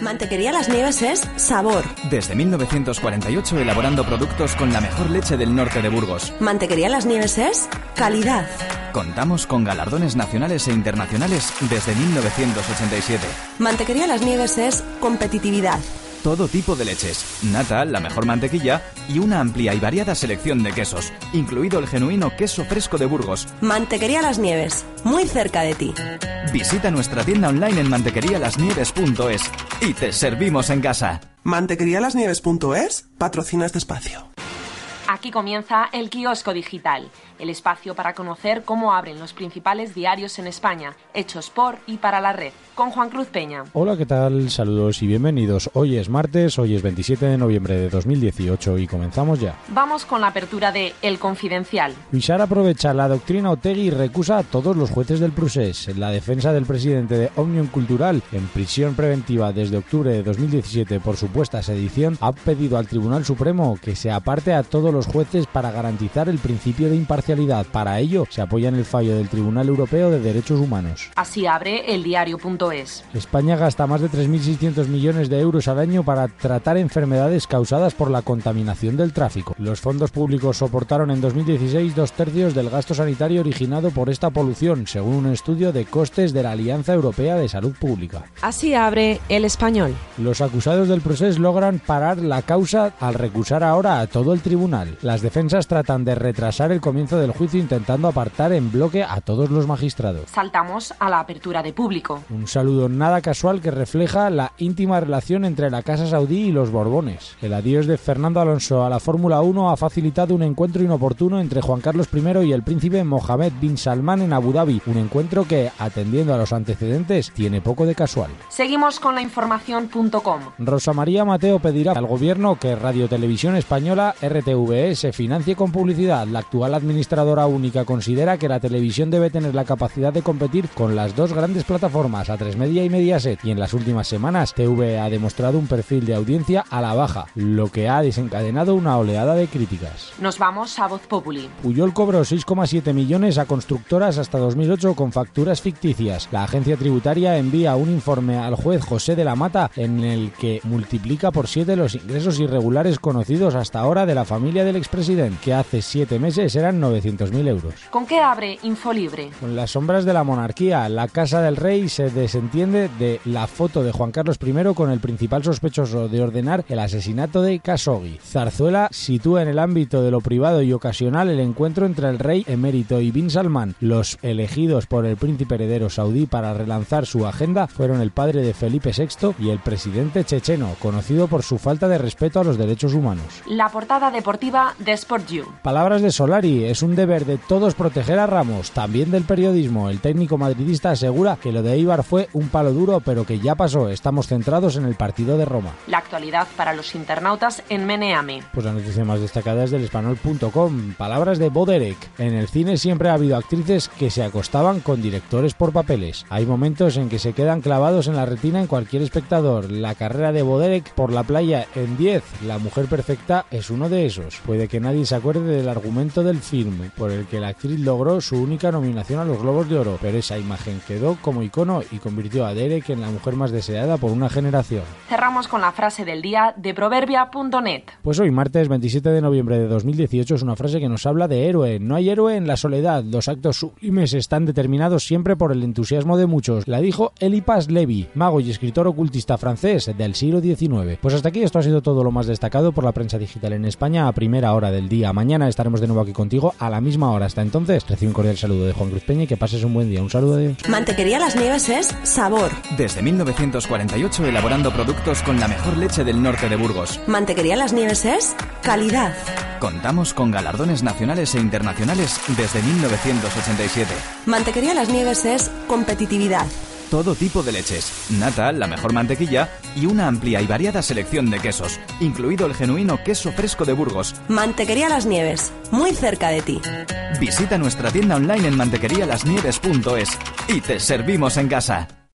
Mantequería Las Nieves es sabor. Desde 1948 elaborando productos con la mejor leche del norte de Burgos. Mantequería Las Nieves es calidad. Contamos con galardones nacionales e internacionales desde 1987. Mantequería Las Nieves es competitividad. Todo tipo de leches, nata, la mejor mantequilla y una amplia y variada selección de quesos, incluido el genuino queso fresco de Burgos. Mantequería Las Nieves, muy cerca de ti. Visita nuestra tienda online en mantequerialasnieves.es y te servimos en casa. Mantequerialasnieves.es patrocina este espacio. Aquí comienza el kiosco digital, el espacio para conocer cómo abren los principales diarios en España, hechos por y para la red, con Juan Cruz Peña. Hola, ¿qué tal? Saludos y bienvenidos. Hoy es martes, hoy es 27 de noviembre de 2018 y comenzamos ya. Vamos con la apertura de El Confidencial. Luisar aprovecha la doctrina Otegui y recusa a todos los jueces del procés. La defensa del presidente de Omnium Cultural, en prisión preventiva desde octubre de 2017 por supuesta sedición, ha pedido al Tribunal Supremo que se aparte a todos los jueces para garantizar el principio de imparcialidad. Para ello, se apoya en el fallo del Tribunal Europeo de Derechos Humanos. Así abre el diario.es. España gasta más de 3.600 millones de euros al año para tratar enfermedades causadas por la contaminación del tráfico. Los fondos públicos soportaron en 2016 dos tercios del gasto sanitario originado por esta polución, según un estudio de costes de la Alianza Europea de Salud Pública. Así abre el español. Los acusados del proceso logran parar la causa al recusar ahora a todo el tribunal. Las defensas tratan de retrasar el comienzo del juicio intentando apartar en bloque a todos los magistrados. Saltamos a la apertura de público. Un saludo nada casual que refleja la íntima relación entre la Casa Saudí y los Borbones. El adiós de Fernando Alonso a la Fórmula 1 ha facilitado un encuentro inoportuno entre Juan Carlos I y el príncipe Mohammed bin Salman en Abu Dhabi, un encuentro que, atendiendo a los antecedentes, tiene poco de casual. Seguimos con la información.com. Rosa María Mateo pedirá al gobierno que Radio Televisión Española RTVE se financie con publicidad. La actual administradora única considera que la televisión debe tener la capacidad de competir con las dos grandes plataformas, A3 Media y Mediaset, y en las últimas semanas TV ha demostrado un perfil de audiencia a la baja, lo que ha desencadenado una oleada de críticas. Nos vamos a Voz Populi. Puyol cobró 6,7 millones a constructoras hasta 2008 con facturas ficticias. La agencia tributaria envía un informe al juez José de la Mata en el que multiplica por 7 los ingresos irregulares conocidos hasta ahora de la familia del expresidente, que hace 7 meses eran 900.000 euros. ¿Con qué abre Infolibre? Con las sombras de la monarquía, la Casa del Rey se desentiende de la foto de Juan Carlos I con el principal sospechoso de ordenar el asesinato de Khashoggi. Zarzuela sitúa en el ámbito de lo privado y ocasional el encuentro entre el rey emérito y Bin Salman. Los elegidos por el príncipe heredero saudí para relanzar su agenda fueron el padre de Felipe VI y el presidente checheno, conocido por su falta de respeto a los derechos humanos. La portada deportiva de Sport You. Palabras de Solari, es un deber de todos proteger a Ramos, también del periodismo. El técnico madridista asegura que lo de Ibar fue un palo duro, pero que ya pasó. Estamos centrados en el partido de Roma. La actualidad para los internautas en Meneame. Pues la noticia más destacada es del español.com. Palabras de Boderek. En el cine siempre ha habido actrices que se acostaban con directores por papeles. Hay momentos en que se quedan clavados en la retina en cualquier espectador. La carrera de Boderek por la playa en 10, La mujer perfecta, es uno de esos. Puede que nadie se acuerde del argumento del film, por el que la actriz logró su única nominación a los Globos de Oro, pero esa imagen quedó como icono y convirtió a Derek en la mujer más deseada por una generación. Cerramos con la frase del día de proverbia.net. Pues hoy, martes 27 de noviembre de 2018, es una frase que nos habla de héroe. No hay héroe en la soledad. Los actos sublimes están determinados siempre por el entusiasmo de muchos. La dijo Elipas Levi, mago y escritor ocultista francés del siglo XIX. Pues hasta aquí esto ha sido todo lo más destacado por la prensa digital en España a primera hora del día. Mañana estaremos de nuevo aquí contigo a la misma hora. Hasta entonces, recibe un cordial saludo de Juan Cruz Peña y que pases un buen día. Un saludo de... Mantequería Las Nieves es sabor. Desde 1948 elaborando productos con la mejor leche del norte de Burgos. Mantequería Las Nieves es calidad. Contamos con galardones nacionales e internacionales desde 1987. Mantequería Las Nieves es competitividad. Todo tipo de leches, nata, la mejor mantequilla y una amplia y variada selección de quesos, incluido el genuino queso fresco de Burgos. Mantequería Las Nieves, muy cerca de ti. Visita nuestra tienda online en mantequerialasnieves.es y te servimos en casa.